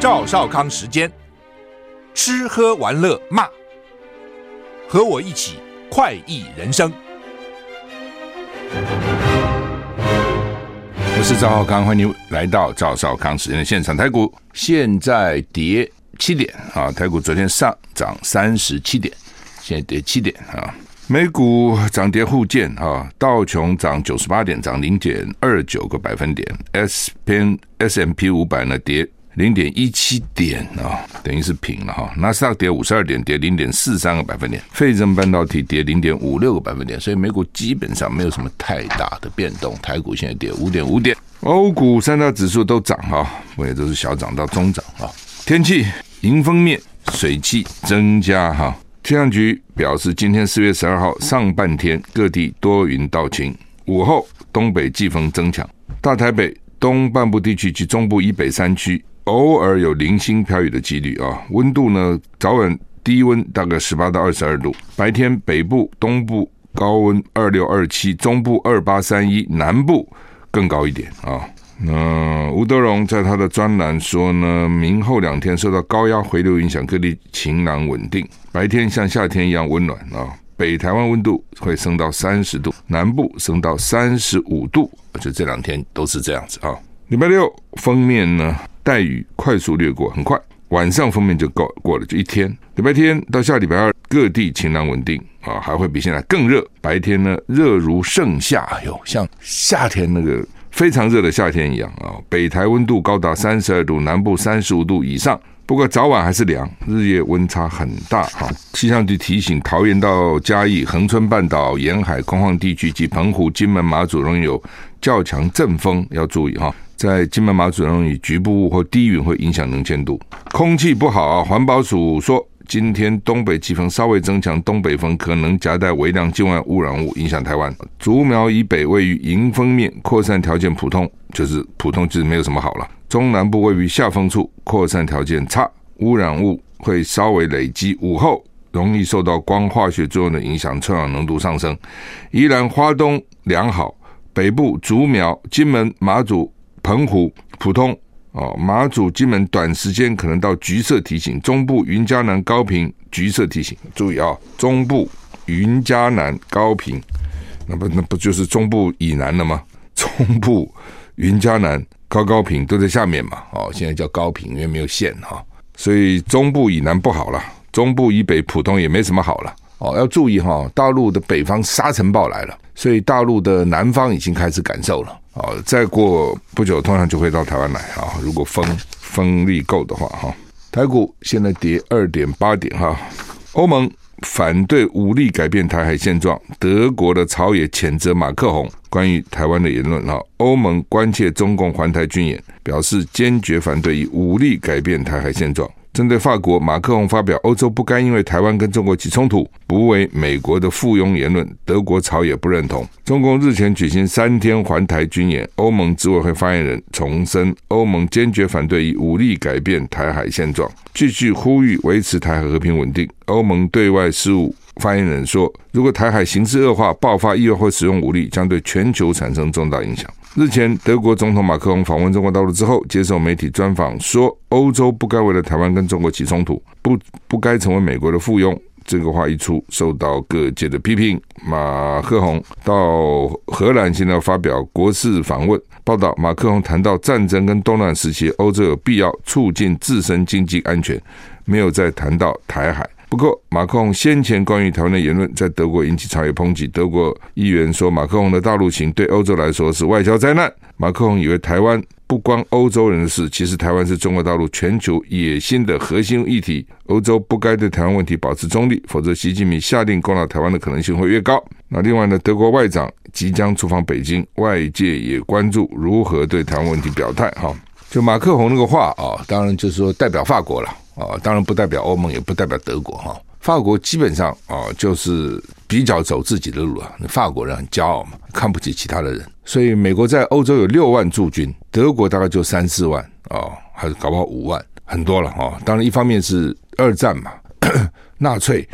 赵少康时间，吃喝玩乐骂，和我一起快意人生。我是赵少康，欢迎来到赵少康时间的现场。台股现在跌七点啊，台股昨天上涨三十七点，现在跌七点啊。美股涨跌互见啊，道琼涨九十八点，涨零点二九个百分点，S P S M P 五百呢跌零点一七点啊，等于是平了哈。纳斯达克跌五十二点，跌零点四三个百分点，费城半导体跌零点五六个百分点，所以美股基本上没有什么太大的变动。台股现在跌五点五点，欧股三大指数都涨哈，我也都是小涨到中涨啊。天气迎风面水汽增加哈。气象局表示，今天四月十二号上半天各地多云到晴，午后东北季风增强，大台北东半部地区及中部以北山区偶尔有零星飘雨的几率啊。温度呢，早晚低温大概十八到二十二度，白天北部、东部高温二六二七，中部二八三一，南部更高一点啊。那吴德荣在他的专栏说呢，明后两天受到高压回流影响，各地晴朗稳定，白天像夏天一样温暖啊。北台湾温度会升到三十度，南部升到三十五度，就这两天都是这样子啊。礼拜六封面呢带雨快速掠过，很快晚上封面就过过了，就一天。礼拜天到下礼拜二各地晴朗稳定啊，还会比现在更热，白天呢热如盛夏，哎呦，像夏天那个。非常热的夏天一样啊！北台温度高达三十二度，南部三十五度以上。不过早晚还是凉，日夜温差很大哈。气象局提醒，桃园到嘉义、恒春半岛沿海空旷地区及澎湖、金门、马祖容易有较强阵风，要注意哈。在金门、马祖容易局部雾或低云会影响能见度。空气不好啊！环保署说。今天东北季风稍微增强，东北风可能夹带微量境外污染物影响台湾。竹苗以北位于迎风面，扩散条件普通，就是普通，就是没有什么好了。中南部位于下风处，扩散条件差，污染物会稍微累积，午后容易受到光化学作用的影响，臭氧浓度上升。宜兰花东良好，北部竹苗、金门、马祖、澎湖普通。哦，马祖、金门短时间可能到橘色提醒，中部云嘉南、高屏橘色提醒，注意啊、中部云嘉南、高屏，那不那不就是中部以南了吗？中部云嘉南、高高屏都在下面嘛，哦，现在叫高屏，因为没有线哈、所以中部以南不好了，中部以北普通也没什么好了。哦，要注意哈、哦，大陆的北方沙尘暴来了，所以大陆的南方已经开始感受了。哦，再过不久，通常就会到台湾来啊。如果风风力够的话，哈，台股现在跌二点八点哈。欧盟反对武力改变台海现状，德国的朝野谴责马克宏关于台湾的言论哈。欧盟关切中共环台军演，表示坚决反对以武力改变台海现状。针对法国，马克宏发表“欧洲不该因为台湾跟中国起冲突，不为美国的附庸”言论，德国朝野不认同。中共日前举行三天环台军演，欧盟执委会发言人重申，欧盟坚决反对以武力改变台海现状，继续呼吁维持台海和平稳定。欧盟对外事务发言人说：“如果台海形势恶化，爆发意外或使用武力，将对全球产生重大影响。”日前，德国总统马克龙访问中国大陆之后，接受媒体专访说：“欧洲不该为了台湾跟中国起冲突，不不该成为美国的附庸。”这个话一出，受到各界的批评。马克宏到荷兰现在发表国事访问，报道马克宏谈到战争跟动乱时期，欧洲有必要促进自身经济安全，没有再谈到台海。不过，马克宏先前关于台湾的言论在德国引起朝野抨击。德国议员说，马克宏的大陆行对欧洲来说是外交灾难。马克宏以为台湾不关欧洲人的事，其实台湾是中国大陆全球野心的核心议题。欧洲不该对台湾问题保持中立，否则习近平下令攻打台湾的可能性会越高。那另外呢，德国外长即将出访北京，外界也关注如何对台湾问题表态。哈，就马克宏那个话啊，当然就是说代表法国了。啊，当然不代表欧盟，也不代表德国哈。法国基本上啊，就是比较走自己的路啊。法国人很骄傲嘛，看不起其他的人。所以美国在欧洲有六万驻军，德国大概就三四万啊，还是搞不好五万，很多了哈。当然，一方面是二战嘛，纳粹，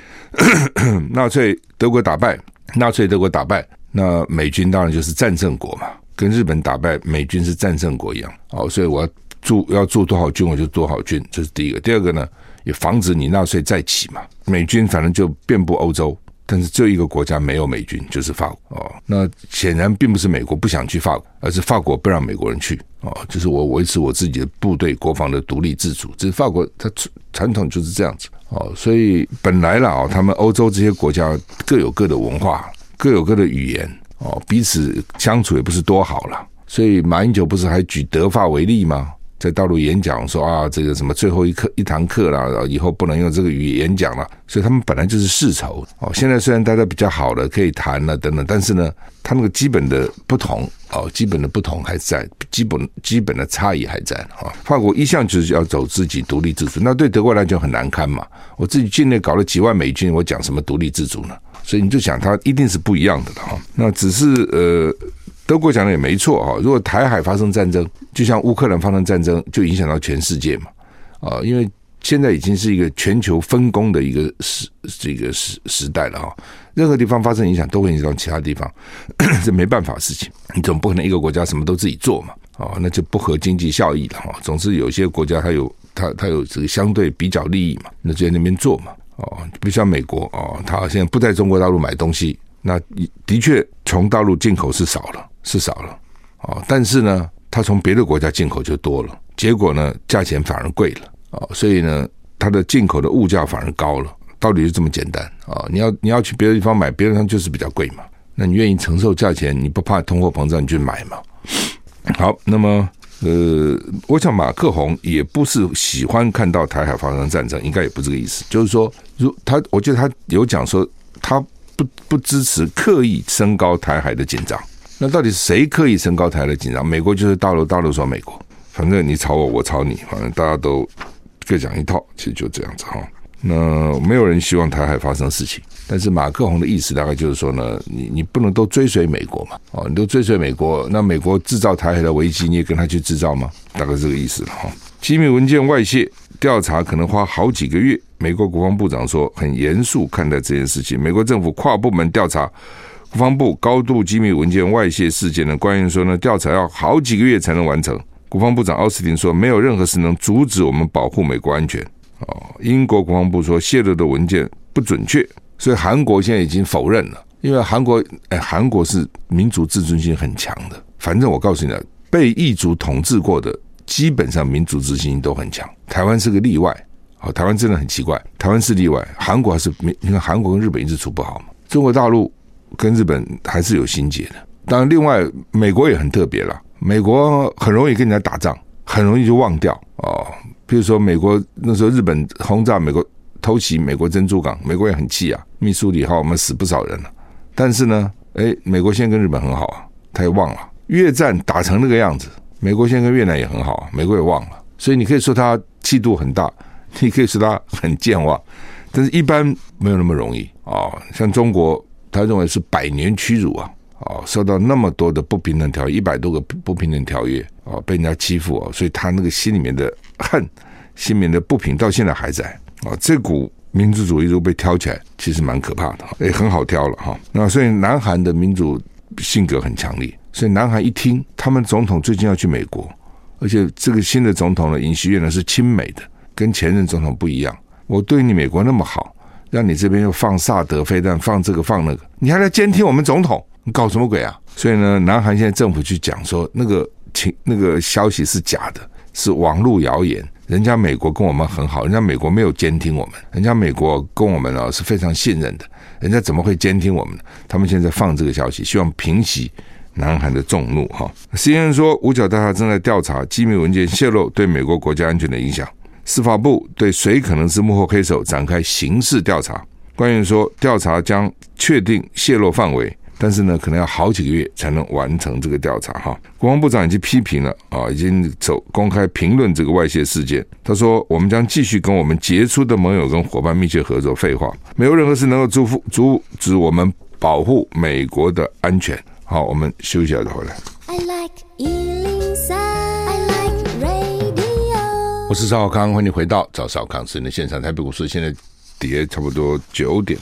纳粹德国打败，纳粹德国打败，那美军当然就是战胜国嘛，跟日本打败美军是战胜国一样。哦，所以我要。驻要驻多少军，我就多少军，这是第一个。第二个呢，也防止你纳粹再起嘛。美军反正就遍布欧洲，但是只有一个国家没有美军，就是法国哦。那显然并不是美国不想去法国，而是法国不让美国人去哦。就是我维持我自己的部队国防的独立自主，这是法国它传统就是这样子哦。所以本来了啊，他们欧洲这些国家各有各的文化，各有各的语言哦，彼此相处也不是多好了。所以马英九不是还举德法为例吗？在大陆演讲说啊，这个什么最后一课一堂课了，以后不能用这个语言讲了。所以他们本来就是世仇哦。现在虽然大家比较好了，可以谈了等等，但是呢，他那个基本的不同哦，基本的不同还在，基本基本的差异还在啊。法国一向就是要走自己独立自主，那对德国来讲很难堪嘛。我自己境内搞了几万美军，我讲什么独立自主呢？所以你就想，它一定是不一样的了哈。那只是呃。德国讲的也没错啊，如果台海发生战争，就像乌克兰发生战争，就影响到全世界嘛啊，因为现在已经是一个全球分工的一个时这个时时代了哈，任何地方发生影响都会影响到其他地方，这没办法的事情，你总不可能一个国家什么都自己做嘛啊，那就不合经济效益了哈。总是有些国家它有它它有这个相对比较利益嘛，那就在那边做嘛哦，比如像美国哦，它现在不在中国大陆买东西，那的确从大陆进口是少了。是少了，哦，但是呢，它从别的国家进口就多了，结果呢，价钱反而贵了，哦，所以呢，它的进口的物价反而高了，道理就这么简单，啊，你要你要去别的地方买，别的地方就是比较贵嘛，那你愿意承受价钱，你不怕通货膨胀，你去买嘛。好，那么呃，我想马克宏也不是喜欢看到台海发生战争，应该也不是这个意思，就是说，如他，我觉得他有讲说，他不不支持刻意升高台海的紧张。那到底是谁刻意升高台的紧张？美国就是大陆，大陆说美国，反正你吵我，我吵你，反正大家都各讲一套，其实就这样子哈。那没有人希望台海发生事情，但是马克宏的意思大概就是说呢，你你不能都追随美国嘛，哦，你都追随美国，那美国制造台海的危机，你也跟他去制造吗？大概这个意思了哈。机密文件外泄调查可能花好几个月，美国国防部长说很严肃看待这件事情，美国政府跨部门调查。国防部高度机密文件外泄事件的官员说呢，调查要好几个月才能完成。国防部长奥斯汀说，没有任何事能阻止我们保护美国安全。哦，英国国防部说泄露的文件不准确，所以韩国现在已经否认了。因为韩国，哎，韩国是民族自尊心很强的。反正我告诉你了，被异族统治过的，基本上民族自尊心都很强。台湾是个例外。哦，台湾真的很奇怪，台湾是例外。韩国还是没，你看韩国跟日本一直处不好嘛。中国大陆。跟日本还是有心结的，当然，另外美国也很特别了。美国很容易跟人家打仗，很容易就忘掉哦。比如说，美国那时候日本轰炸美国，偷袭美国珍珠港，美国也很气啊。密苏里号我们死不少人了，但是呢，哎，美国现在跟日本很好啊，他也忘了越战打成那个样子。美国现在跟越南也很好，美国也忘了。所以你可以说他气度很大，你可以说他很健忘，但是一般没有那么容易啊、像中国。他认为是百年屈辱啊！哦，受到那么多的不平等条约，一百多个不平等条约啊，被人家欺负啊，所以他那个心里面的恨、心里面的不平，到现在还在啊。这股民族主义如果被挑起来，其实蛮可怕的，也很好挑了哈。那所以南韩的民主性格很强烈，所以南韩一听他们总统最近要去美国，而且这个新的总统呢，尹锡悦呢是亲美的，跟前任总统不一样。我对你美国那么好。让你这边又放萨德飞弹，放这个放那个，你还来监听我们总统？你搞什么鬼啊？所以呢，南韩现在政府去讲说，那个情那个消息是假的，是网络谣言。人家美国跟我们很好，人家美国没有监听我们，人家美国跟我们呢是非常信任的，人家怎么会监听我们呢？他们现在放这个消息，希望平息南韩的众怒。哈，CNN 说，五角大厦正在调查机密文件泄露对美国国家安全的影响。司法部对谁可能是幕后黑手展开刑事调查。官员说，调查将确定泄露范围，但是呢，可能要好几个月才能完成这个调查。哈，国防部长已经批评了啊，已经走公开评论这个外泄事件。他说：“我们将继续跟我们杰出的盟友跟伙伴密切合作。”废话，没有任何事能够阻阻止我们保护美国的安全。好，我们休息一下再回来。I like 我是赵少康，欢迎回到赵少康时间的现场。台北股市现在跌差不多九点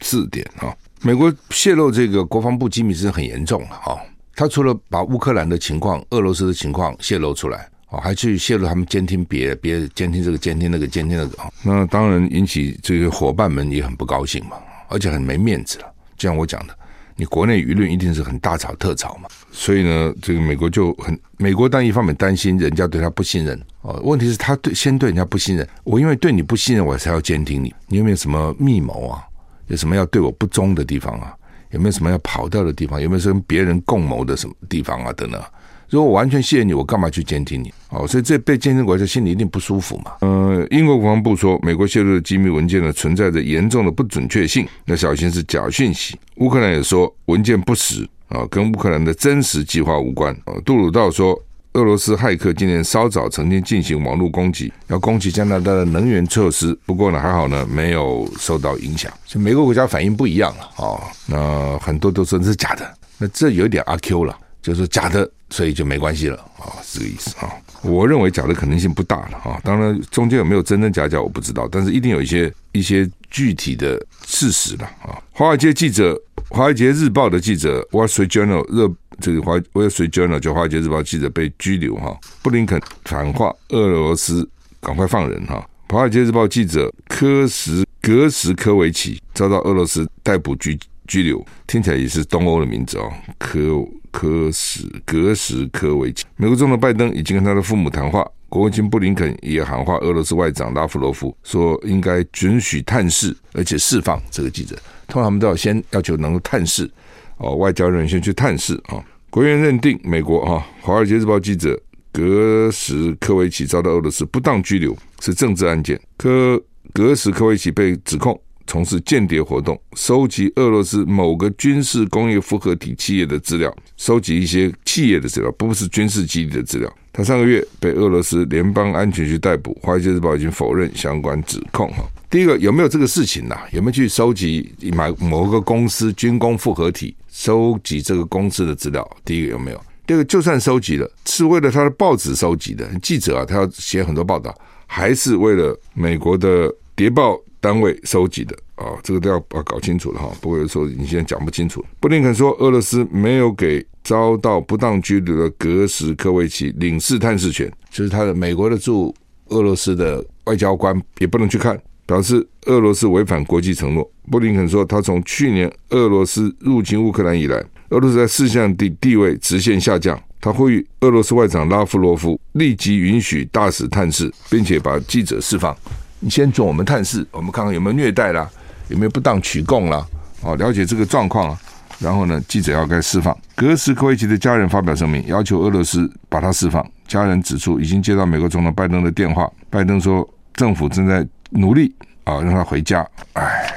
四点啊。美国泄露这个国防部机密是很严重了啊。他除了把乌克兰的情况、俄罗斯的情况泄露出来，哦，还去泄露他们监听别，别监听这个监听那个监听那个，那当然引起这个伙伴们也很不高兴嘛，而且很没面子了。就像我讲的，你国内舆论一定是很大吵特吵嘛，所以呢，这个美国就很，美国当一方面担心人家对他不信任哦，问题是他对先对人家不信任，我因为对你不信任，我才要监听你，你有没有什么密谋啊？有什么要对我不忠的地方啊？有没有什么要跑掉的地方？有没有跟别人共谋的什么地方啊？等等。如果我完全信任你，我干嘛去监听你？哦，所以这被监听国家心里一定不舒服嘛。呃，英国国防部说，美国泄露的机密文件呢，存在着严重的不准确性，那小心是假讯息。乌克兰也说文件不实啊，跟乌克兰的真实计划无关。啊，杜鲁道说，俄罗斯骇客今年稍早曾经进行网络攻击，要攻击加拿大的能源设施，不过呢还好呢，没有受到影响。就每个国家反应不一样了啊，那很多都说是假的，那这有点阿 Q 了。就是假的，所以就没关系了啊，是这个意思啊。我认为假的可能性不大了啊。当然，中间有没有真真假假我不知道，但是一定有一些一些具体的事实了啊。华尔街记者，华尔街日报的记者，Wall Street Journal 热这个华 Wall Street Journal 就华尔街日报记者被拘留哈。布林肯喊话俄罗斯赶快放人哈。华尔街日报记者科什格什科维奇遭到俄罗斯逮捕拘拘留，听起来也是东欧的名字哦，科。科什格什科维奇，美国总统拜登已经跟他的父母谈话，国务卿布林肯也喊话俄罗斯外长拉夫罗夫，说应该准许探视，而且释放这个记者。通常他们都要先要求能够探视，哦，外交人员先去探视啊。国务院认定美国哈，《华尔街日报》记者格什科维奇遭到俄罗斯不当拘留是政治案件，科格什科维奇被指控。从事间谍活动，收集俄罗斯某个军事工业复合体企业的资料，收集一些企业的资料，不是军事基地的资料。他上个月被俄罗斯联邦安全局逮捕，《华尔街日报》已经否认相关指控。哈，第一个有没有这个事情呢？有没有去收集买某个公司军工复合体，收集这个公司的资料？第一个有没有？第二个就算收集了，是为了他的报纸收集的记者啊，他要写很多报道，还是为了美国的谍报？单位收集的啊，这个都要把搞清楚了哈。不过有时候你现在讲不清楚。布林肯说，俄罗斯没有给遭到不当拘留的格什科维奇领事探视权，就是他的美国的驻俄罗斯的外交官也不能去看，表示俄罗斯违反国际承诺。布林肯说，他从去年俄罗斯入侵乌克兰以来，俄罗斯在世界上的地位直线下降。他呼吁俄罗斯外长拉夫罗夫立即允许大使探视，并且把记者释放。你先准我们探视，我们看看有没有虐待啦，有没有不当取供啦，哦，了解这个状况啊。然后呢，记者要该释放。格什科维奇的家人发表声明，要求俄罗斯把他释放。家人指出，已经接到美国总统拜登的电话，拜登说政府正在努力啊，让他回家。哎，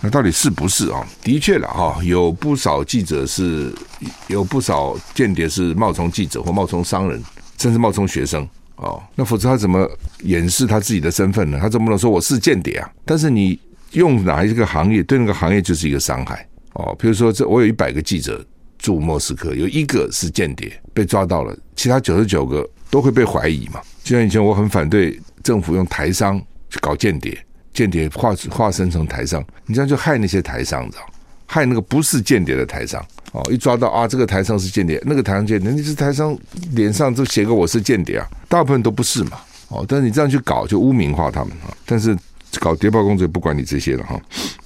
那到底是不是啊？的确了哈，有不少记者是，有不少间谍是冒充记者或冒充商人，甚至冒充学生。哦，那否则他怎么掩饰他自己的身份呢？他怎么能说我是间谍啊？但是你用哪一个行业，对那个行业就是一个伤害哦。比如说，这我有一百个记者驻莫斯科，有一个是间谍被抓到了，其他九十九个都会被怀疑嘛。就像以前我很反对政府用台商去搞间谍，间谍化化身成台商，你这样就害那些台商，知道？害那个不是间谍的台商。哦，一抓到啊，这个台商是间谍，那个台商间谍，你是台商脸上就写个我是间谍啊，大部分都不是嘛。哦，但是你这样去搞，就污名化他们啊。但是搞谍报工作也不管你这些了哈。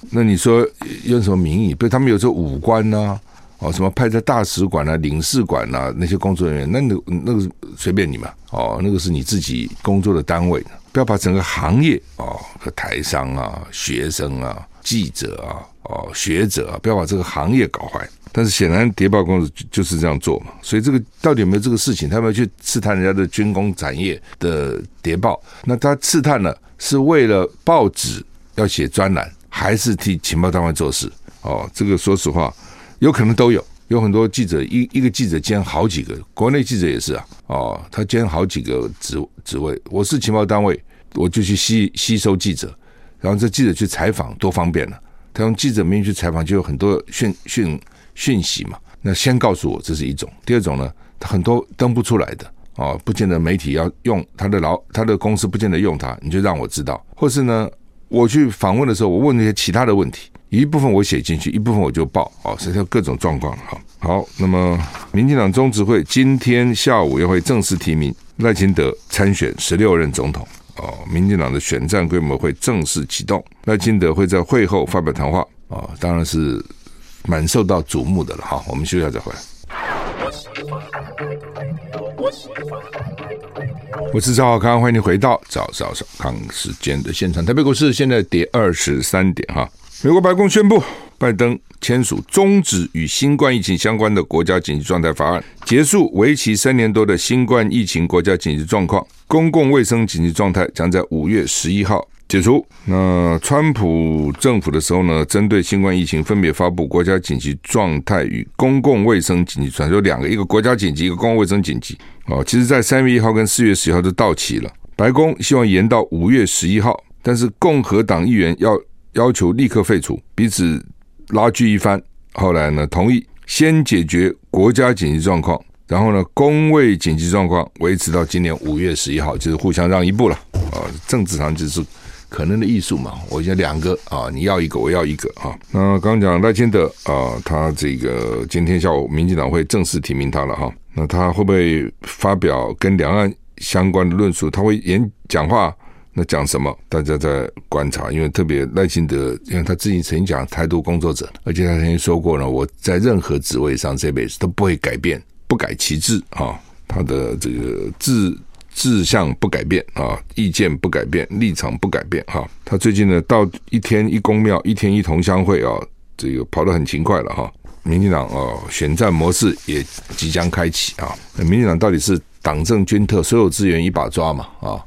那你说用什么名义？比如他们有时候武官呐、啊，哦，什么派在大使馆啊、领事馆啊那些工作人员，那那那个随便你嘛。哦，那个是你自己工作的单位，不要把整个行业哦和台商啊、学生啊、记者啊、哦学者啊，不要把这个行业搞坏。但是显然谍报公司就是这样做嘛，所以这个到底有没有这个事情？他们去刺探人家的军工产业的谍报，那他刺探了是为了报纸要写专栏，还是替情报单位做事？哦，这个说实话，有可能都有，有很多记者一一个记者兼好几个，国内记者也是啊，哦，他兼好几个职职位。我是情报单位，我就去吸吸收记者，然后这记者去采访多方便了，他用记者名义去采访，就有很多讯讯。讯息嘛，那先告诉我这是一种。第二种呢，他很多登不出来的哦，不见得媒体要用他的老他的公司不见得用他，你就让我知道。或是呢，我去访问的时候，我问那些其他的问题，一部分我写进去，一部分我就报哦，所以各种状况。好，好，那么民进党中执会今天下午也会正式提名赖清德参选十六任总统哦，民进党的选战规模会正式启动，赖清德会在会后发表谈话哦，当然是蛮受到瞩目的了哈。我们休息一下再回来。我是赵少康，欢迎你回到赵少康时间的现场。台北股市现在跌二十三点哈。美国白宫宣布，拜登签署终止与新冠疫情相关的国家紧急状态法案，结束为期三年多的新冠疫情国家紧急状况。公共卫生紧急状态将在五月十一号解除。那川普政府的时候呢，针对新冠疫情分别发布国家紧急状态与公共卫生紧急状态，就两个，一个国家紧急，一个公共卫生紧急。哦，其实，在三月一号跟四月十一号就到期了。白宫希望延到五月十一号，但是共和党议员要。要求立刻废除，彼此拉锯一番，后来呢，同意先解决国家紧急状况，然后呢，公卫紧急状况维持到今年五月十一号，就是互相让一步了啊。政治上就是可能的艺术嘛，我讲两个啊，你要一个，我要一个啊。那刚刚讲赖清德啊，他这个今天下午民进党会正式提名他了哈。那他会不会发表跟两岸相关的论述？他会演讲话？那讲什么？大家在观察，因为特别赖清德，因为他自己曾经讲台独工作者，而且他曾经说过呢，我在任何职位上这辈子都不会改变，不改其志啊，他的这个志志向不改变啊，意见不改变，立场不改变哈。他最近呢，到一天一宫庙，一天一同乡会啊，这个跑得很勤快了哈。民进党哦，选战模式也即将开启啊。民进党到底是党政军特所有资源一把抓嘛啊？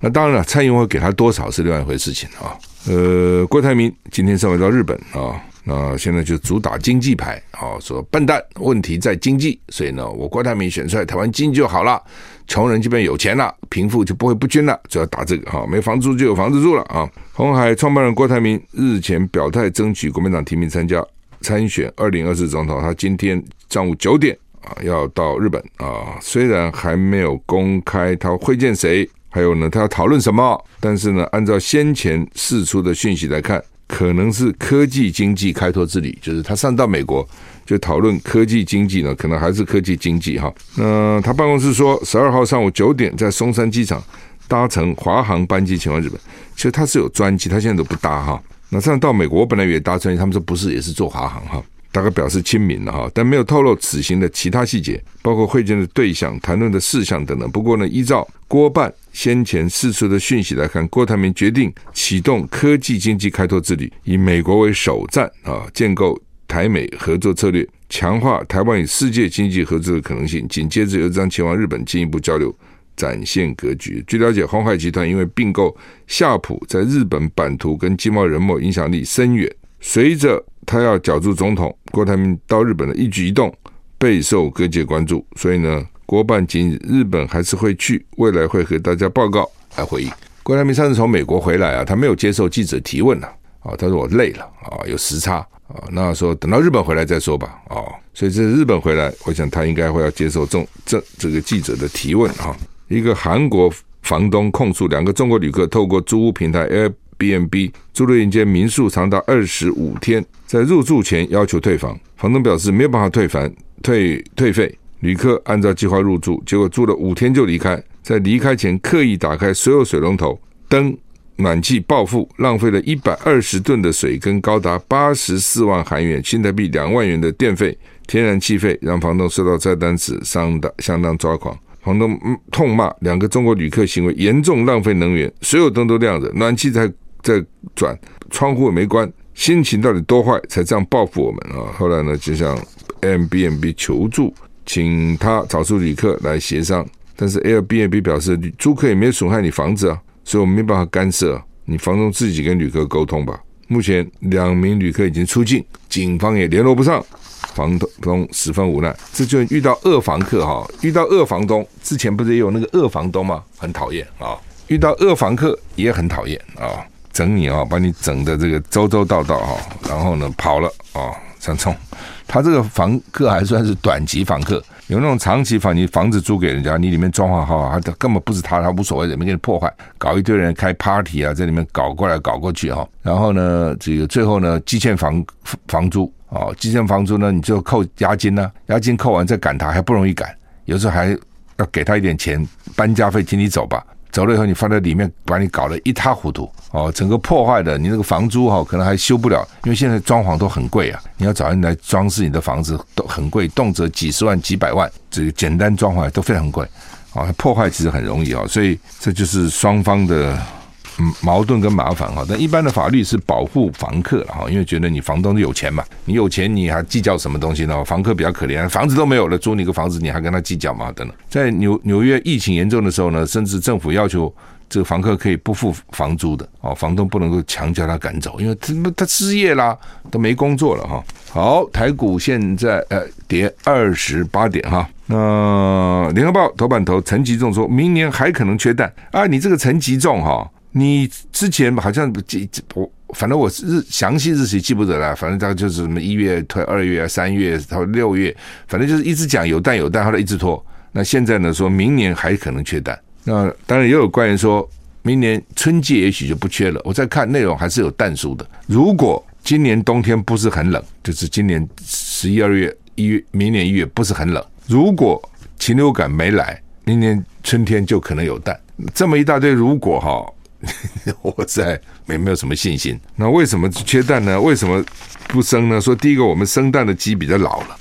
那当然了，蔡英文会给他多少是另外一回事情啊。呃，郭台铭今天上回到日本啊，那现在就主打经济牌啊，说笨蛋，问题在经济，所以呢，我郭台铭选出来，台湾经济就好了，穷人这边有钱了，贫富就不会不均了，主要打这个哈，没房租就有房子住了啊。红海创办人郭台铭日前表态争取国民党提名参加参选二零二四总统，他今天上午九点啊要到日本啊，虽然还没有公开他会见谁。还有呢，他要讨论什么？但是呢，按照先前释出的讯息来看，可能是科技经济开拓之旅，就是他上到美国就讨论科技经济呢，可能还是科技经济哈。那他办公室说，十二号上午九点在松山机场搭乘华航班机前往日本。其实他是有专机，他现在都不搭哈。那这样到美国，我本来也搭专机，他们说不是，也是坐华航哈。大概表示亲民了哈，但没有透露此行的其他细节，包括会见的对象、谈论的事项等等。不过呢，依照郭办先前释出的讯息来看，郭台铭决定启动科技经济开拓之旅，以美国为首站啊，建构台美合作策略，强化台湾与世界经济合作的可能性。紧接着又将前往日本进一步交流，展现格局。据了解，鸿海集团因为并购夏普，在日本版图跟经贸人脉影响力深远。随着他要角逐总统，郭台铭到日本的一举一动备受各界关注，所以呢，郭办今日本还是会去，未来会和大家报告来回应。郭台铭上次从美国回来啊，他没有接受记者提问了啊，他说我累了啊，有时差啊，那说等到日本回来再说吧啊，所以这日本回来，我想他应该会要接受这这这个记者的提问啊。一个韩国房东控诉两个中国旅客透过租屋平台诶 B&B 租了一间民宿长达二十五天，在入住前要求退房，房东表示没有办法退房退退费。旅客按照计划入住，结果住了五天就离开，在离开前刻意打开所有水龙头、灯、暖气报复，浪费了一百二十吨的水跟高达八十四万韩元（新台币两万元）的电费、天然气费，让房东收到债单时相当相当抓狂。房东痛骂两个中国旅客行为严重浪费能源，所有灯都亮着，暖气才。在转，窗户也没关，心情到底多坏才这样报复我们啊？后来呢，就向 Airbnb 求助，请他找出旅客来协商。但是 Airbnb 表示，租客也没有损害你房子啊，所以我们没办法干涉。你房东自己跟旅客沟通吧。目前两名旅客已经出境，警方也联络不上，房东十分无奈。这就遇到恶房客哈，遇到恶房东，之前不是也有那个恶房东吗？很讨厌啊，遇到恶房客也很讨厌啊。整你啊，把你整的这个周周到到哈，然后呢跑了啊，像这种，他这个房客还算是短期房客，有那种长期房，你房子租给人家，你里面装潢好，他根本不是他，他无所谓，也没给你破坏，搞一堆人开 party 啊，在里面搞过来搞过去哈，然后呢，这个最后呢，积欠房房租啊，积欠房租呢，你就扣押金呢，押金扣完再赶他还不容易赶，有时候还要给他一点钱搬家费，请你走吧。走了以后，你放在里面，把你搞得一塌糊涂哦，整个破坏的，你那个房租哈，可能还修不了，因为现在装潢都很贵啊。你要找人来装饰你的房子都很贵，动辄几十万、几百万，这个简单装潢都非常贵啊。破坏其实很容易啊，所以这就是双方的。矛盾跟麻烦哈，但一般的法律是保护房客了哈，因为觉得你房东有钱嘛，你有钱你还计较什么东西呢？房客比较可怜，房子都没有了，租你个房子你还跟他计较嘛？等等，在纽纽约疫情严重的时候呢，甚至政府要求这个房客可以不付房租的哦，房东不能够强叫他赶走，因为他他失业啦，都没工作了哈。好，台股现在呃跌二十八点哈。那联合报头版头陈吉仲说明年还可能缺蛋啊，你这个陈吉仲哈。你之前好像记我，反正我日详细日期记不得了，反正大概就是什么一月推二月三月到六月，反正就是一直讲有蛋有蛋，后来一直拖。那现在呢，说明年还可能缺蛋。那当然也有官员说明年春季也许就不缺了。我在看内容还是有蛋数的。如果今年冬天不是很冷，就是今年十一二月一月，明年一月不是很冷。如果禽流感没来，明年春天就可能有蛋。这么一大堆如果哈。我在没没有什么信心。那为什么缺蛋呢？为什么不生呢？说第一个，我们生蛋的鸡比较老了，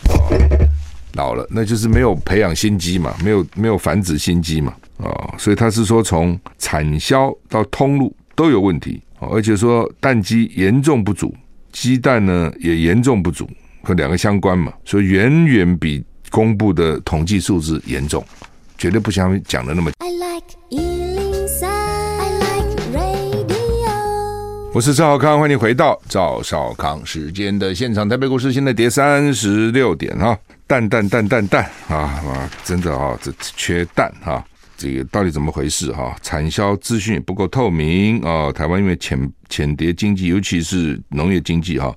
老了，那就是没有培养新鸡嘛，没有没有繁殖新鸡嘛，啊，所以他是说从产销到通路都有问题，而且说蛋鸡严重不足，鸡蛋呢也严重不足，和两个相关嘛，所以远远比公布的统计数字严重，绝对不像讲的那么。I like 我是赵少康，欢迎回到赵少康时间的现场。台北股市现在跌三十六点哈，蛋蛋蛋蛋蛋啊啊，真的啊，这缺蛋哈，这个到底怎么回事哈？产销资讯不够透明啊，台湾因为浅浅碟经济，尤其是农业经济哈，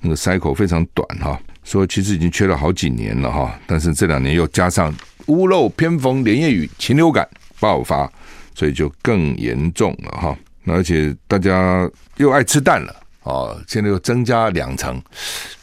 那个 cycle 非常短哈，说其实已经缺了好几年了哈，但是这两年又加上屋漏偏逢连夜雨，禽流感爆发，所以就更严重了哈。而且大家又爱吃蛋了哦，现在又增加两成，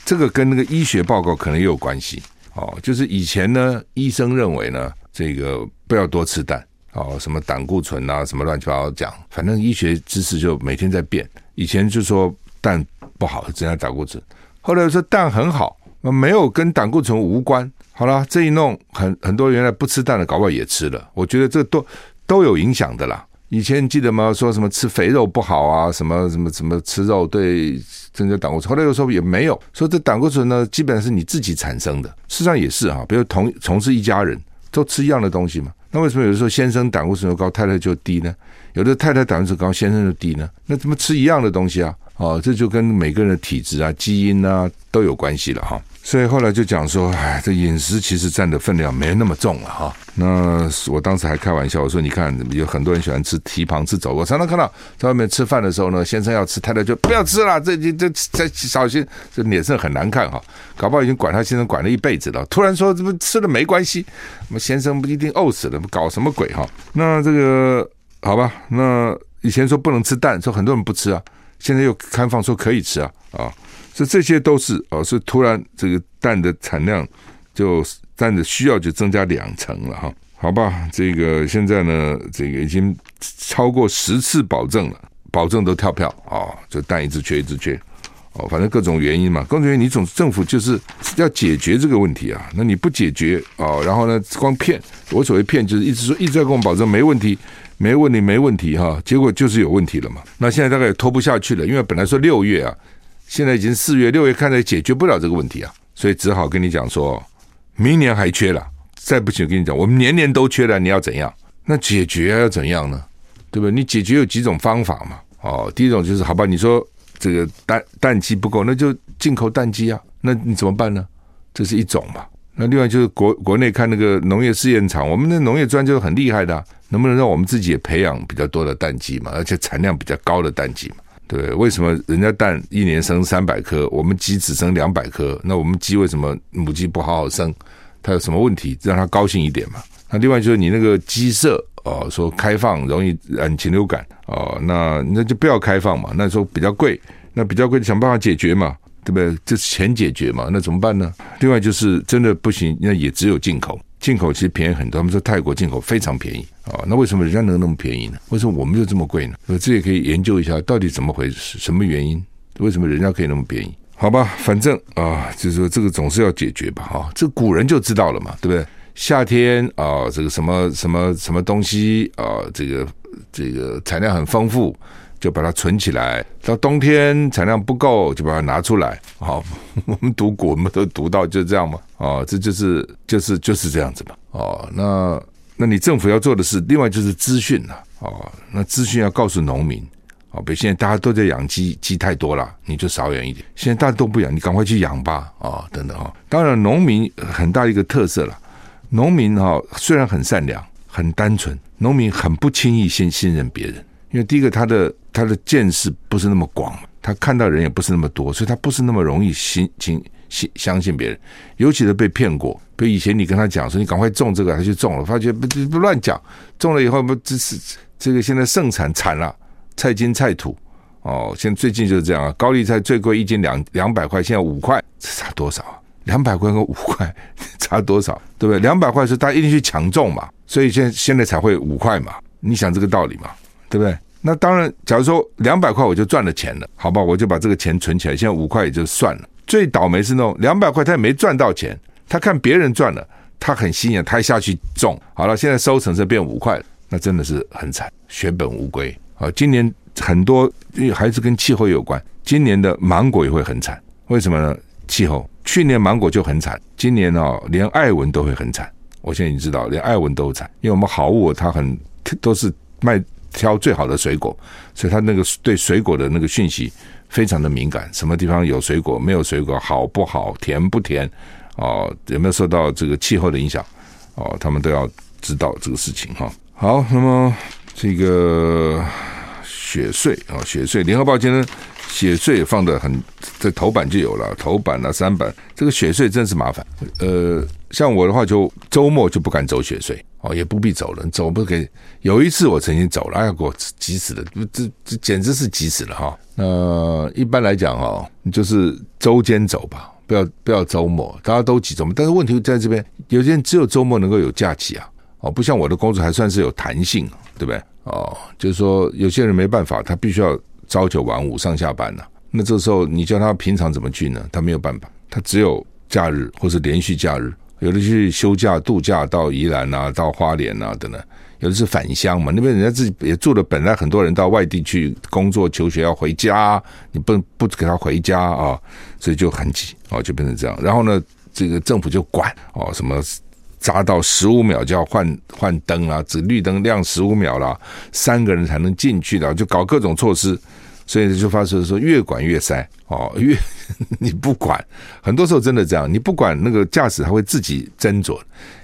这个跟那个医学报告可能也有关系哦。就是以前呢，医生认为呢，这个不要多吃蛋哦，什么胆固醇啊，什么乱七八糟讲，反正医学知识就每天在变。以前就说蛋不好，增加胆固醇，后来说蛋很好，没有跟胆固醇无关。好了，这一弄，很很多原来不吃蛋的，搞不好也吃了。我觉得这都都有影响的啦。以前你记得吗？说什么吃肥肉不好啊？什么什么什么吃肉对增加胆固醇？后来又说也没有，说这胆固醇呢，基本上是你自己产生的。事实上也是哈，比如同从事一家人都吃一样的东西嘛。那为什么有的时候先生胆固醇又高，太太就低呢？有的太太胆固醇高，先生就低呢？那怎么吃一样的东西啊？哦，这就跟每个人的体质啊、基因啊都有关系了哈。所以后来就讲说，哎，这饮食其实占的分量没那么重了哈。那我当时还开玩笑，我说你看，有很多人喜欢吃蹄膀、吃肘。我常常看到在外面吃饭的时候呢，先生要吃，太太就不要吃了，这这这小心，这脸色很难看哈。搞不好已经管他先生管了一辈子了，突然说这不吃了没关系，我们先生不一定饿死了，搞什么鬼哈？那这个好吧，那以前说不能吃蛋，说很多人不吃啊，现在又开放说可以吃啊啊。这这些都是哦，是突然这个蛋的产量就蛋的需要就增加两成了哈，好吧，这个现在呢，这个已经超过十次保证了，保证都跳票啊，就蛋一直缺一直缺哦，反正各种原因嘛，各种原因，你总政府就是要解决这个问题啊，那你不解决哦，然后呢，光骗，我所谓骗就是一直说一直在跟我保证没问题，没问题，没问题哈，结果就是有问题了嘛，那现在大概也拖不下去了，因为本来说六月啊。现在已经四月六月，看来解决不了这个问题啊，所以只好跟你讲说，明年还缺了，再不行跟你讲，我们年年都缺了，你要怎样？那解决要怎样呢？对不对？你解决有几种方法嘛？哦，第一种就是好吧，你说这个蛋蛋鸡不够，那就进口蛋鸡啊，那你怎么办呢？这是一种嘛。那另外就是国国内看那个农业试验场，我们的农业专家很厉害的，能不能让我们自己也培养比较多的蛋鸡嘛，而且产量比较高的蛋鸡嘛？对，为什么人家蛋一年生三百颗，我们鸡只生两百颗？那我们鸡为什么母鸡不好好生？它有什么问题？让它高兴一点嘛。那另外就是你那个鸡舍哦，说开放容易染禽流感哦，那那就不要开放嘛。那时候比较贵，那比较贵，想办法解决嘛，对不对？这是钱解决嘛，那怎么办呢？另外就是真的不行，那也只有进口。进口其实便宜很多。他们说泰国进口非常便宜啊，那为什么人家能那么便宜呢？为什么我们就这么贵呢？这也可以研究一下，到底怎么回事，什么原因？为什么人家可以那么便宜？好吧，反正啊，就是说这个总是要解决吧，哈，这古人就知道了嘛，对不对？夏天啊，这个什么什么什么东西啊，这个这个产量很丰富，就把它存起来；到冬天产量不够，就把它拿出来。好，我们读古，我们都读到就这样嘛。哦，这就是就是就是这样子嘛。哦，那那你政府要做的是，另外就是资讯了。哦，那资讯要告诉农民。哦，比如现在大家都在养鸡，鸡太多了，你就少养一点。现在大家都不养，你赶快去养吧，哦，等等啊。当然，农民很大一个特色了。农民哈、哦、虽然很善良、很单纯，农民很不轻易先信任别人，因为第一个他的他的见识不是那么广，他看到人也不是那么多，所以他不是那么容易信信信相信别人。尤其是被骗过，比如以前你跟他讲说你赶快种这个，他就种了，发觉不不乱讲，种了以后不这是这个现在盛产惨了。菜金菜土哦，现最近就是这样啊。高丽菜最贵一斤两两百块，现在五块，这差多少啊？两百块跟五块 差多少？对不对？两百块是大家一定去抢种嘛，所以现现在才会五块嘛。你想这个道理嘛？对不对？那当然，假如说两百块我就赚了钱了，好吧，我就把这个钱存起来。现在五块也就算了。最倒霉是那种两百块他也没赚到钱，他看别人赚了，他很心眼，他还下去种，好了，现在收成是变五块了，那真的是很惨，血本无归。啊，今年很多还是跟气候有关。今年的芒果也会很惨，为什么呢？气候。去年芒果就很惨，今年哦，连艾文都会很惨。我现在已经知道，连艾文都惨，因为我们好物它很都是卖挑最好的水果，所以它那个对水果的那个讯息非常的敏感。什么地方有水果，没有水果，好不好，甜不甜，哦，有没有受到这个气候的影响？哦，他们都要知道这个事情哈。好，那么。这个雪穗啊，雪穗，联合报今天雪穗放的很，在头版就有了，头版啊、三版，这个雪穗真是麻烦。呃，像我的话，就周末就不敢走雪隧哦，也不必走了，走不给。有一次我曾经走了，哎呀，给我急死了，这这简直是急死了哈。那一般来讲哦，就是周间走吧，不要不要周末，大家都集中。但是问题在这边，有些人只有周末能够有假期啊，哦，不像我的工作还算是有弹性，对不对？哦，就是说有些人没办法，他必须要朝九晚五上下班呢、那这时候你叫他平常怎么去呢？他没有办法，他只有假日或是连续假日。有的去休假度假到宜兰啊，到花莲啊等等。有的是返乡嘛，那边人家自己也住了，本来很多人到外地去工作求学要回家，你不不给他回家啊，所以就很挤哦，就变成这样。然后呢，这个政府就管哦什么。匝道十五秒就要换换灯啊，只绿灯亮十五秒了，三个人才能进去的，就搞各种措施，所以就发生说越管越塞哦，越 你不管，很多时候真的这样，你不管那个驾驶他会自己斟酌，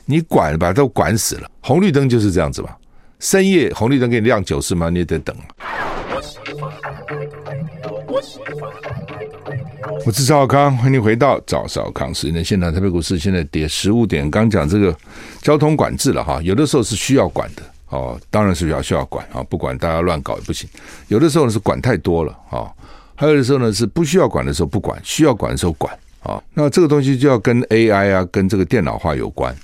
你管吧都管死了，红绿灯就是这样子吧，深夜红绿灯给你亮九十秒你也得等。我是赵康，欢迎回到赵少康时间的现场。台北股市现在跌十五点。刚讲这个交通管制了哈，有的时候是需要管的哦，当然是要需要管啊，不管大家乱搞也不行。有的时候呢是管太多了啊，还有的时候呢是不需要管的时候不管，需要管的时候管啊。那这个东西就要跟 AI 啊，跟这个电脑化有关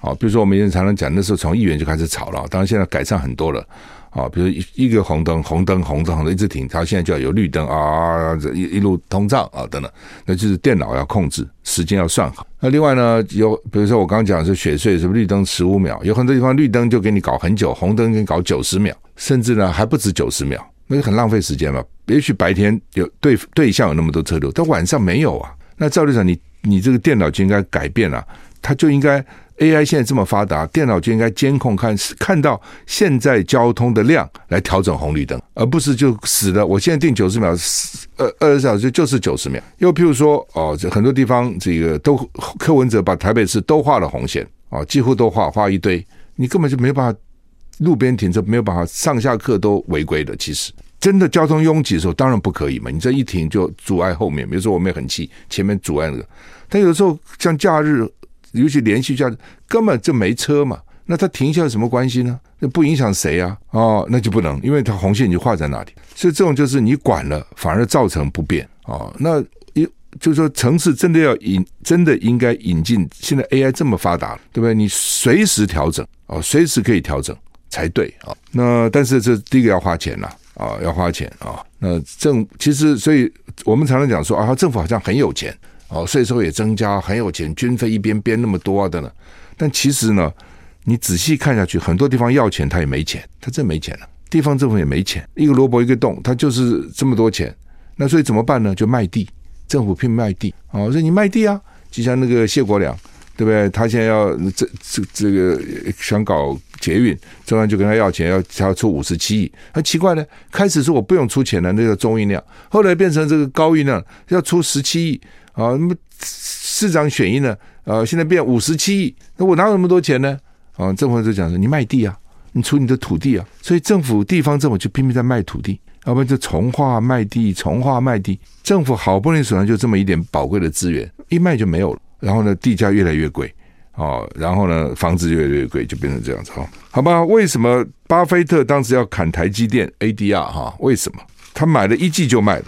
啊。比如说我们以前常常讲，那时候从议员就开始吵了，当然现在改善很多了。啊，比如一一个红灯，红灯，红灯，红灯一直停，它现在就要有绿灯啊，一一路通畅啊，等等，那就是电脑要控制，时间要算好。那另外呢，有比如说我刚刚讲的是雪隧，什么绿灯十五秒，有很多地方绿灯就给你搞很久，红灯给你搞九十秒，甚至呢还不止九十秒，那个很浪费时间嘛。也许白天有对对象有那么多车流，但晚上没有啊。那照理讲，你你这个电脑就应该改变了，它就应该。AI 现在这么发达，电脑就应该监控看看到现在交通的量来调整红绿灯，而不是就死了。我现在定九十秒，二二十小时就是九十秒。又譬如说，哦，这很多地方这个都柯文哲把台北市都画了红线，哦，几乎都画画一堆，你根本就没办法路边停车，没有办法上下客都违规的。其实真的交通拥挤的时候，当然不可以嘛，你这一停就阻碍后面。比如说我们也很气前面阻碍那个，但有时候像假日。尤其连续假日根本就没车嘛，那他停下有什么关系呢？那不影响谁啊？哦，那就不能，因为他红线就画在那里，所以这种就是你管了，反而造成不便哦。那一就是说城市真的要引，真的应该引进。现在 AI 这么发达，对不对？你随时调整哦，随时可以调整才对啊。那但是这第一个要花钱呐，啊，要花钱啊。那政其实，所以我们常常讲说啊，政府好像很有钱哦，税收也增加，很有钱，军费一边编那么多的呢。但其实呢，你仔细看下去，很多地方要钱他也没钱，他真没钱了。地方政府也没钱，一个萝卜一个洞，他就是这么多钱。那所以怎么办呢？就卖地，政府拼卖地啊！我说你卖地啊，就像那个谢国梁，对不对？他现在要这这这个想搞捷运，中央就跟他要钱，要他要出五十七亿。很奇怪呢，开始说我不用出钱的，那个中运量，后来变成这个高运量要出十七亿啊。那么市长选一呢？呃，现在变五十七亿，那我哪有那么多钱呢？啊，政府就讲说你卖地啊，你出你的土地啊，所以政府地方政府就拼命在卖土地。要不然就从化卖地，从化卖地，政府好不容易手上就这么一点宝贵的资源，一卖就没有了。然后呢，地价越来越贵，哦，然后呢，房子越来越贵，就变成这样子哈。好吧，为什么巴菲特当时要砍台积电 ADR 哈？为什么？他买了一季就卖了，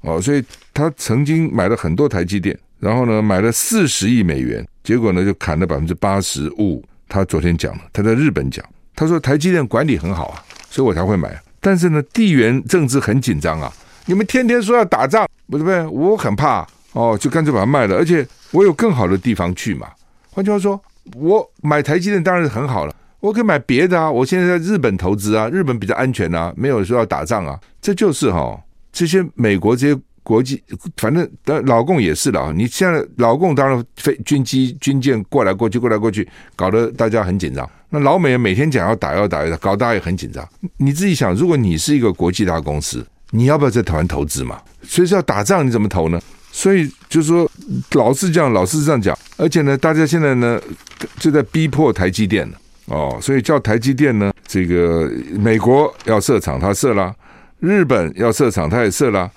哦，所以他曾经买了很多台积电，然后呢，买了四十亿美元，结果呢就砍了百分之八十五。他昨天讲了，他在日本讲，他说台积电管理很好啊，所以我才会买。但是呢，地缘政治很紧张啊！你们天天说要打仗，不是不是？我很怕哦，就干脆把它卖了。而且我有更好的地方去嘛。换句话说，我买台积电当然是很好了，我可以买别的啊。我现在在日本投资啊，日本比较安全啊，没有说要打仗啊。这就是哈、哦，这些美国这些国际，反正老共也是了。你现在老共当然飞军机军舰过来过去过来过去，搞得大家很紧张。那老美每天讲要打要打要打，搞大家也很紧张。你自己想，如果你是一个国际大公司，你要不要在台湾投资嘛？随时要打仗，你怎么投呢？所以就是说，老是这样，老是这样讲。而且呢，大家现在呢就在逼迫台积电了哦，所以叫台积电呢，这个美国要设厂，他设了；日本要设厂，他也设了；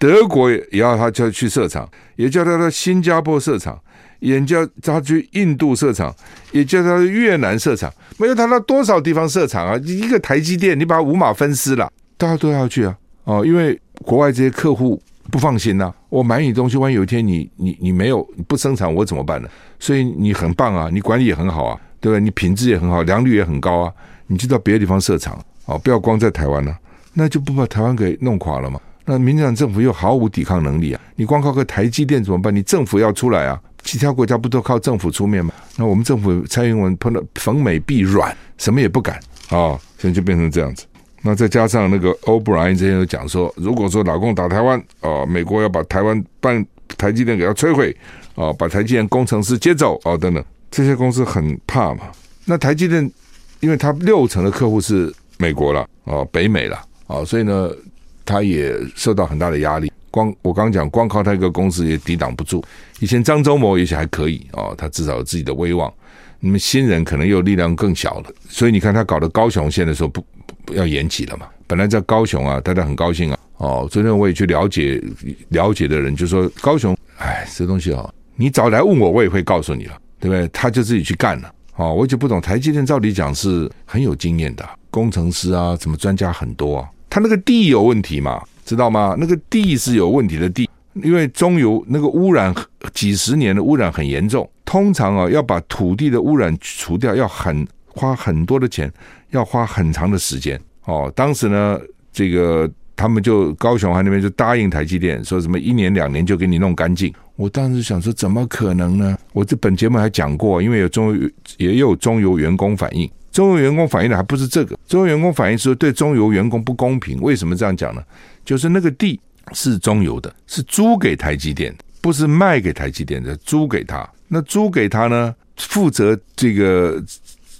德国也要他叫去设厂，也叫他到新加坡设厂。也叫他去印度设厂，也叫他越南设厂，没有他到多少地方设厂啊？一个台积电，你把五马分尸了，大家都要去啊！哦，因为国外这些客户不放心呐、我买你东西，万一有一天你你你没有不生产，我怎么办呢？所以你很棒啊，你管理也很好啊，对不对？你品质也很好，良率也很高啊，你就到别的地方设厂哦，不要光在台湾了、那就不把台湾给弄垮了嘛？那民进党政府又毫无抵抗能力啊，你光靠个台积电怎么办？你政府要出来啊！其他国家不都靠政府出面吗？那我们政府蔡英文碰到逢美必软，什么也不敢啊、哦，现在就变成这样子。那再加上那个欧布莱恩之前有讲说，如果说老共打台湾、哦，美国要把台湾办台积电给它摧毁啊、哦，把台积电工程师接走啊、哦、等等，这些公司很怕嘛。那台积电，因为它六成的客户是美国了啊、哦，北美了啊、哦，所以呢，他也受到很大的压力。光我刚讲，光靠他一个公司也抵挡不住。以前张忠谋也许还可以哦，他至少有自己的威望。你们新人可能又力量更小了，所以你看他搞的高雄县的时候不，不要延期了嘛？本来在高雄啊，大家很高兴啊。哦，昨天我也去了解了解的人就说，高雄，哎，这东西哦，你早来问我，我也会告诉你了，对不对？他就自己去干了。哦，我就不懂，台积电照理讲是很有经验的工程师啊，什么专家很多啊，他那个地有问题嘛？知道吗？那个地是有问题的地，因为中油那个污染几十年的污染很严重。通常啊，要把土地的污染除掉，要很花很多的钱，要花很长的时间。哦，当时呢，这个他们就高雄还那边就答应台积电，说什么一年两年就给你弄干净。我当时想说，怎么可能呢？我这本节目还讲过，因为有中也有中油员工反映。中油员工反映的还不是这个，中油员工反映说对中油员工不公平。为什么这样讲呢？就是那个地是中油的，是租给台积电，不是卖给台积电的，租给他。那租给他呢，负责这个，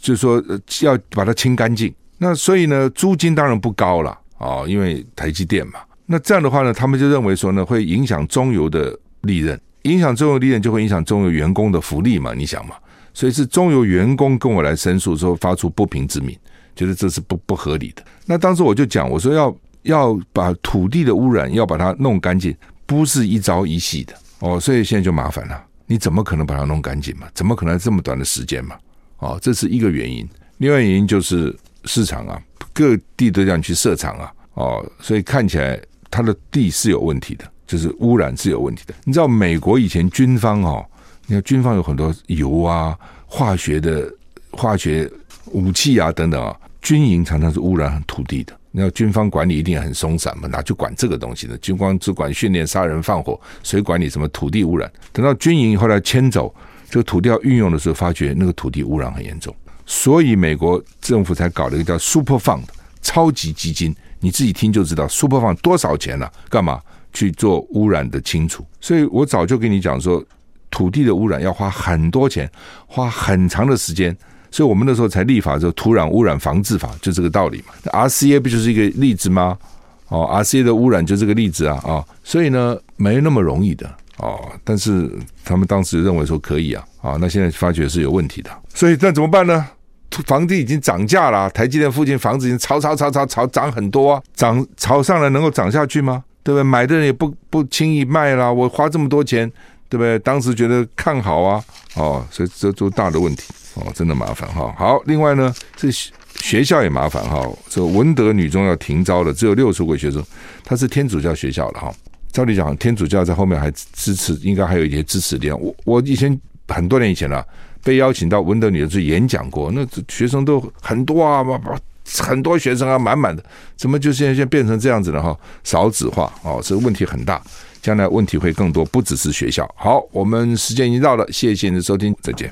就是说要把它清干净。那所以呢，租金当然不高了啊，因为台积电嘛。那这样的话呢，他们就认为说呢，会影响中油的利润，影响中油利润就会影响中油员工的福利嘛，你想嘛。所以是中油员工跟我来申诉说，发出不平之鸣，觉得这是不不合理的。那当时我就讲，我说要要把土地的污染要把它弄干净，不是一朝一夕的哦。所以现在就麻烦了，你怎么可能把它弄干净嘛？怎么可能这么短的时间嘛？哦，这是一个原因。另外原因就是市场啊，各地都这样去设厂啊，哦，所以看起来它的地是有问题的。就是污染是有问题的。你知道美国以前军方哦，你看军方有很多油啊、化学的化学武器啊等等啊，军营常常是污染土地的。你要军方管理一定很松散嘛，哪去管这个东西呢？军方只管训练、杀人、放火，谁管你什么土地污染？等到军营后来迁走，这个土地要运用的时候，发觉那个土地污染很严重，所以美国政府才搞了一个叫 Super Fund 超级基金。你自己听就知道 Super Fund 多少钱了？干嘛去做污染的清除？所以我早就跟你讲说，土地的污染要花很多钱，花很长的时间。所以我们那时候才立法，就土壤污染防治法，就这个道理嘛。RCA 不就是一个例子吗？哦，RCA 的污染就这个例子啊啊，所以呢，没那么容易的哦。但是他们当时认为说可以啊啊，那现在发觉是有问题的。所以那怎么办呢？房地已经涨价了，台积电附近房子已经炒炒炒炒炒涨很多啊，涨炒上来能够涨下去吗？对不对？买的人也不不轻易卖了，我花这么多钱，对不对？当时觉得看好啊，哦，所以这都大的问题。哦，真的麻烦哈。好，另外呢，这学校也麻烦哈。这文德女中要停招了，只有六十个学生，她是天主教学校了哈。照理讲，天主教在后面还支持，应该还有一些支持点。我我以前很多年以前了，被邀请到文德女中去演讲过，那学生都很多啊，很多学生啊，满满的。怎么就现在现在变成这样子了哈？少子化哦，这个问题很大，将来问题会更多，不只是学校。好，我们时间已经到了，谢谢你的收听，再见。